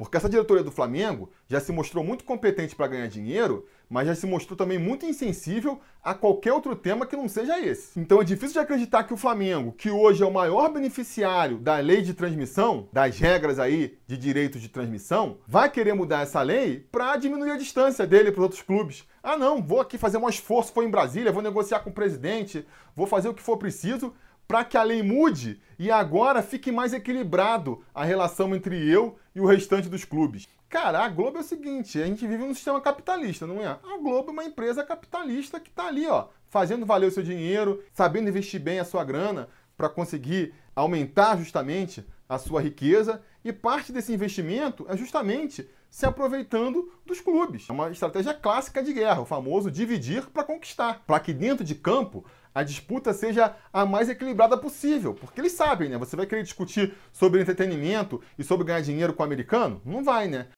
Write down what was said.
Porque essa diretoria do Flamengo já se mostrou muito competente para ganhar dinheiro, mas já se mostrou também muito insensível a qualquer outro tema que não seja esse. Então é difícil de acreditar que o Flamengo, que hoje é o maior beneficiário da lei de transmissão, das regras aí de direitos de transmissão, vai querer mudar essa lei para diminuir a distância dele para os outros clubes. Ah, não, vou aqui fazer um esforço, vou em Brasília, vou negociar com o presidente, vou fazer o que for preciso para que a lei mude e agora fique mais equilibrado a relação entre eu e o restante dos clubes. Cara, a Globo é o seguinte, a gente vive num sistema capitalista, não é? A Globo é uma empresa capitalista que está ali, ó, fazendo valer o seu dinheiro, sabendo investir bem a sua grana para conseguir aumentar justamente a sua riqueza e parte desse investimento é justamente se aproveitando dos clubes. É uma estratégia clássica de guerra, o famoso dividir para conquistar, para que dentro de campo a disputa seja a mais equilibrada possível. Porque eles sabem, né? Você vai querer discutir sobre entretenimento e sobre ganhar dinheiro com o americano? Não vai, né?